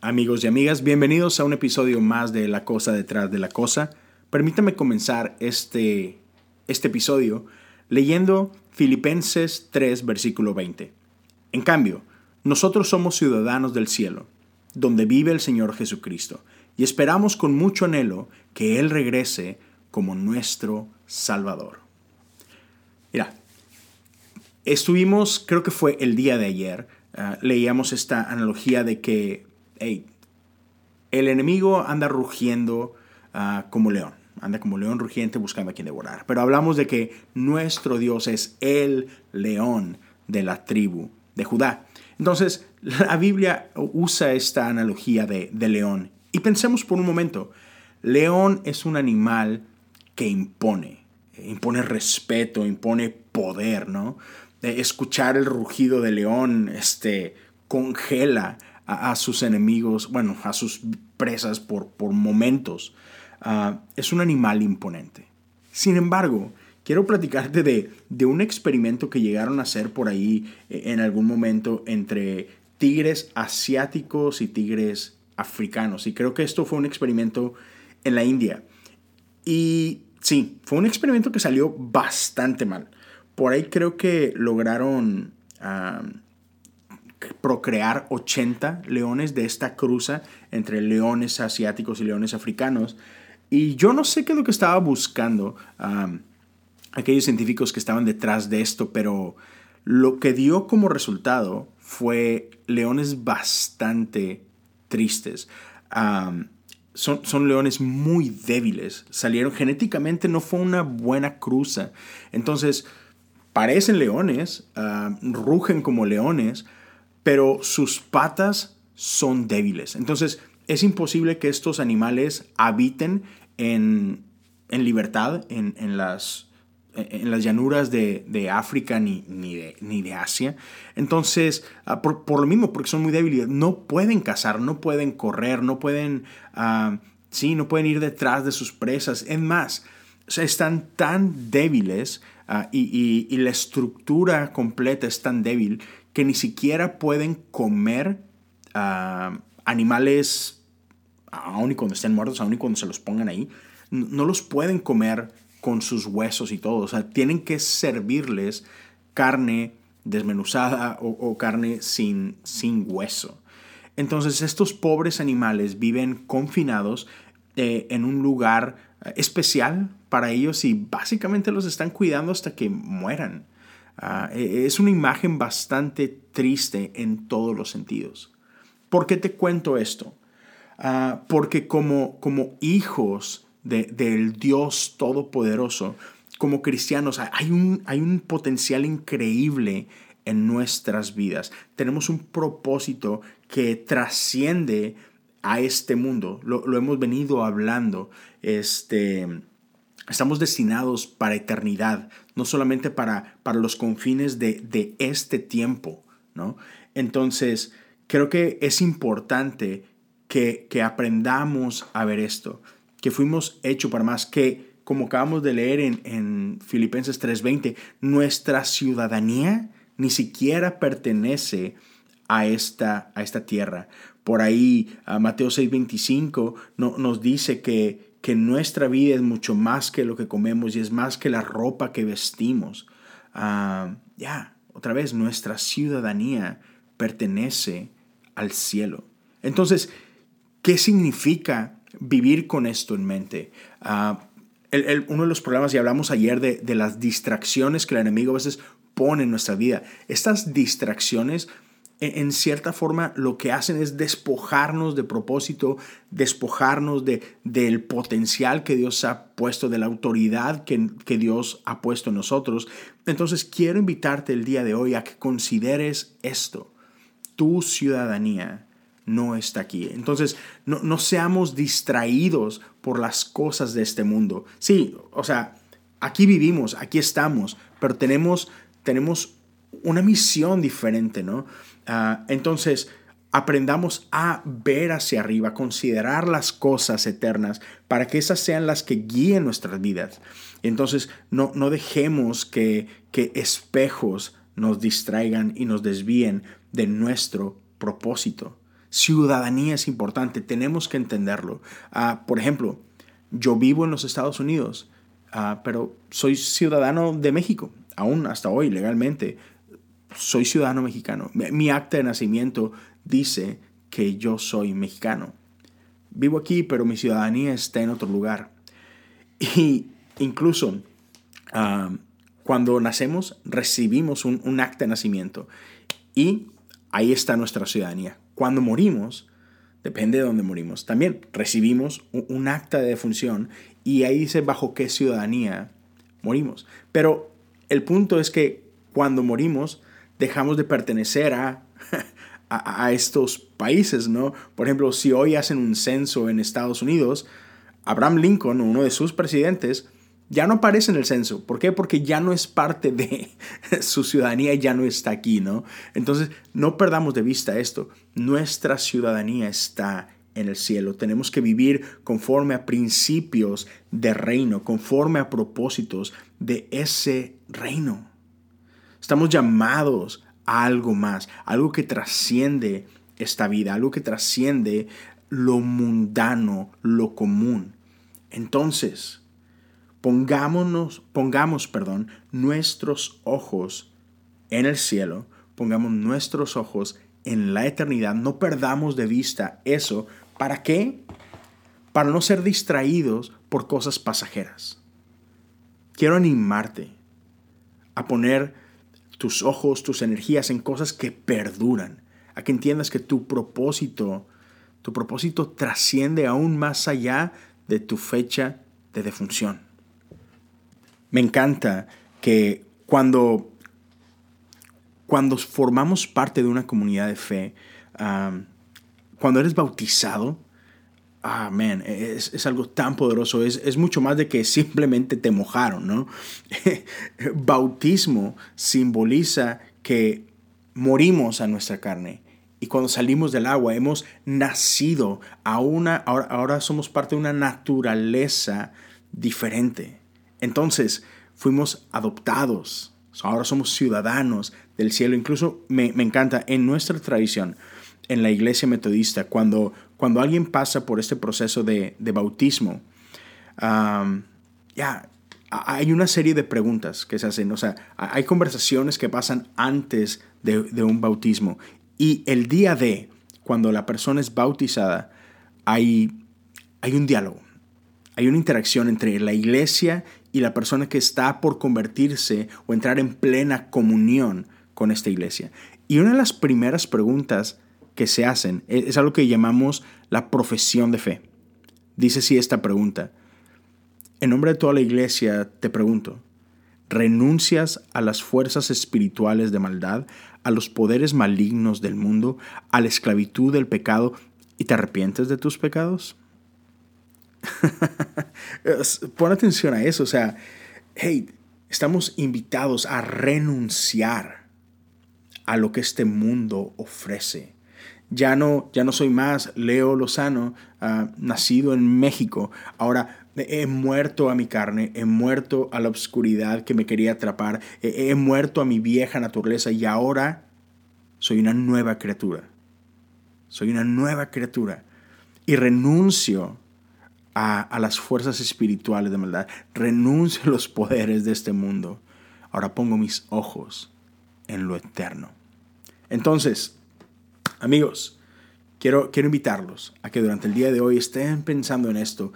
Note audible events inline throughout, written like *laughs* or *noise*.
Amigos y amigas, bienvenidos a un episodio más de La Cosa detrás de la Cosa. Permítame comenzar este, este episodio leyendo Filipenses 3, versículo 20. En cambio, nosotros somos ciudadanos del cielo, donde vive el Señor Jesucristo, y esperamos con mucho anhelo que Él regrese como nuestro Salvador. Mira, estuvimos, creo que fue el día de ayer, uh, leíamos esta analogía de que el enemigo anda rugiendo ah, como león, anda como león rugiente buscando a quien devorar. Pero hablamos de que nuestro Dios es el león de la tribu de Judá. Entonces, la Biblia usa esta analogía de, de león. Y pensemos por un momento, león es un animal que impone, impone respeto, impone poder, ¿no? Escuchar el rugido de león este, congela a, sus enemigos, bueno, a sus presas por, por momentos. Ah, es un animal imponente. Sin embargo, quiero platicarte de, de, un experimento que llegaron a hacer por ahí eh, en algún momento entre tigres asiáticos y tigres africanos. Y creo que esto fue un experimento en la India. Y sí, fue un experimento que salió bastante mal. Por ahí creo que lograron... Ah, procrear 80 leones de esta cruza entre leones asiáticos y leones africanos. Y yo no sé qué es lo que estaba buscando aquellos científicos que estaban detrás de esto, pero lo que dio como resultado fue leones bastante tristes. son, son, leones muy débiles. Salieron genéticamente, no fue una buena cruza. Entonces, parecen leones, rugen como leones, pero sus patas son débiles. Entonces es imposible que estos animales habiten en, libertad en, las, en las llanuras de, África ni, ni, de, ni, de, Asia. Entonces, ah, por, lo mismo, porque son muy débiles, no pueden cazar, no pueden correr, no pueden, uh, sí, no pueden ir detrás de sus presas. Es más, están tan débiles ah, y, y, la estructura completa es tan débil que ni siquiera pueden comer ah, animales, aun y cuando estén muertos, aun y cuando se los pongan ahí, no los pueden comer con sus huesos y todo. O sea, tienen que servirles carne desmenuzada o, carne sin, sin hueso. Entonces estos pobres animales viven confinados eh, en un lugar eh, especial para ellos y básicamente los están cuidando hasta que mueran. Ah, e, es una imagen bastante triste en todos los sentidos. ¿Por qué te cuento esto? Ah, porque como, como hijos del Dios Todopoderoso, como cristianos, hay un, hay un potencial increíble en nuestras vidas. Tenemos un propósito que trasciende a este mundo. Lo, lo hemos venido hablando. Este, Estamos destinados para eternidad, no solamente para, para los confines de, este tiempo, ¿no? Entonces, creo que es importante que, aprendamos a ver esto, que fuimos hechos para más, que como acabamos de leer en, en Filipenses 3:20, nuestra ciudadanía ni siquiera pertenece a esta, a esta tierra. Por ahí, a Mateo 6:25 no, nos dice que, que nuestra vida es mucho más que lo que comemos y es más que la ropa que vestimos. Ah, ya, otra vez, nuestra ciudadanía pertenece al cielo. Entonces, ¿qué significa vivir con esto en mente? Ah, uno de los problemas, y hablamos ayer de, de las distracciones que el enemigo a veces pone en nuestra vida, estas distracciones en cierta forma lo que hacen es despojarnos de propósito, despojarnos de, del potencial que Dios ha puesto, de la autoridad que, que, Dios ha puesto en nosotros. Entonces quiero invitarte el día de hoy a que consideres esto. Tu ciudadanía no está aquí. Entonces no, no seamos distraídos por las cosas de este mundo. Sí, o sea, aquí vivimos, aquí estamos, pero tenemos, tenemos una misión diferente, ¿no? Ah, entonces, aprendamos a ver hacia arriba, considerar las cosas eternas para que esas sean las que guíen nuestras vidas. Entonces, no, no dejemos que, que espejos nos distraigan y nos desvíen de nuestro propósito. Ciudadanía es importante, tenemos que entenderlo. Ah, por ejemplo, yo vivo en los Estados Unidos, ah, pero soy ciudadano de México, aún hasta hoy legalmente. Soy ciudadano mexicano. Mi acta de nacimiento dice que yo soy mexicano. Vivo aquí, pero mi ciudadanía está en otro lugar. Y incluso ah, cuando nacemos, recibimos un, un acta de nacimiento. Y ahí está nuestra ciudadanía. Cuando morimos, depende de dónde morimos, también recibimos un, acta de defunción y ahí dice bajo qué ciudadanía morimos. Pero el punto es que cuando morimos dejamos de pertenecer *laughs* a, a, estos países, ¿no? Por ejemplo, si hoy hacen un censo en Estados Unidos, Abraham Lincoln, uno de sus presidentes, ya no aparece en el censo. ¿Por qué? Porque ya no es parte de *laughs* su ciudadanía y ya no está aquí, ¿no? Entonces, no perdamos de vista esto. Nuestra ciudadanía está en el cielo. Tenemos que vivir conforme a principios de reino, conforme a propósitos de ese reino. Estamos llamados a algo más, algo que trasciende esta vida, algo que trasciende lo mundano, lo común. Entonces, Pongámonos, pongamos, perdón, nuestros ojos en el cielo, pongamos nuestros ojos en la eternidad, no perdamos de vista eso. ¿Para qué? Para no ser distraídos por cosas pasajeras. Quiero animarte a poner tus ojos, tus energías en cosas que perduran, a que entiendas que tu propósito, tu propósito trasciende aún más allá de tu fecha de defunción. Me encanta que cuando, cuando formamos parte de una comunidad de fe, cuando eres bautizado, ah, es, es, algo tan poderoso, es, es, mucho más de que simplemente te mojaron, ¿no? *laughs* Bautismo simboliza que morimos a nuestra carne. Y cuando salimos del agua hemos nacido a una, ahora, ahora somos parte de una naturaleza diferente. Entonces, fuimos adoptados, ahora somos ciudadanos del cielo. Incluso me, encanta, en nuestra tradición, en la iglesia metodista, cuando, cuando alguien pasa por este proceso de, bautismo, ya hay una serie de preguntas que se hacen, o sea, hay conversaciones que pasan antes de, de, un bautismo y el día de, cuando la persona es bautizada, hay, hay un diálogo, hay una interacción entre la iglesia y la persona que está por convertirse o entrar en plena comunión con esta iglesia. Y una de las primeras preguntas que se hacen es algo que llamamos la profesión de fe. Dice así esta pregunta. En nombre de toda la iglesia te pregunto, ¿renuncias a las fuerzas espirituales de maldad, a los poderes malignos del mundo, a la esclavitud del pecado y te arrepientes de tus pecados? *laughs* Pon atención a eso, o sea, hey, estamos invitados a renunciar a lo que este mundo ofrece. Ya no, ya no soy más Leo Lozano, ah, nacido en México. Ahora he muerto a mi carne, he muerto a la oscuridad que me quería atrapar, he muerto a mi vieja naturaleza y ahora soy una nueva criatura. Soy una nueva criatura y renuncio a, las fuerzas espirituales de maldad. Renuncio a los poderes de este mundo. Ahora pongo mis ojos en lo eterno. Entonces, amigos, quiero, quiero invitarlos a que durante el día de hoy estén pensando en esto.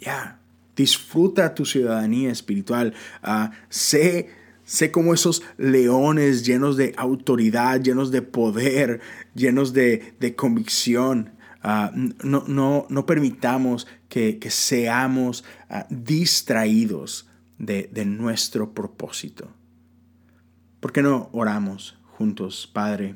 ya, disfruta tu ciudadanía espiritual. Uh, sé, sé como esos leones llenos de autoridad, llenos de poder, llenos de, de convicción. Ah, no, no, no, permitamos que, seamos ah, distraídos de, nuestro propósito. ¿Por qué no oramos juntos, Padre?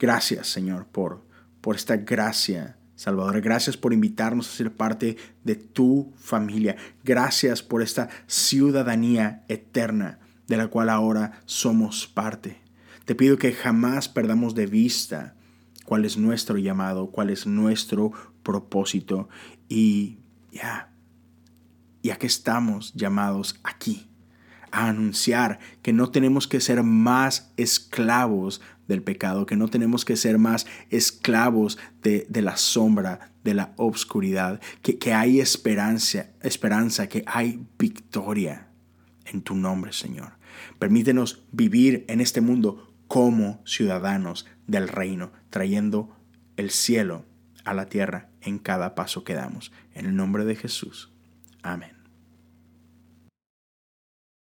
Gracias, Señor, por, por esta gracia. Salvador, gracias por invitarnos a ser parte de tu familia. Gracias por esta ciudadanía eterna de la cual ahora somos parte. Te pido que jamás perdamos de vista cuál es nuestro llamado, cuál es nuestro propósito y ya, ya que estamos llamados aquí, a anunciar que no tenemos que ser más esclavos del pecado, que no tenemos que ser más esclavos de, la sombra, de la obscuridad, que, que hay esperanza, esperanza, que hay victoria en tu nombre, Señor. Permítenos vivir en este mundo como ciudadanos del reino, trayendo el cielo a la tierra en cada paso que damos. En el nombre de Jesús. Amén.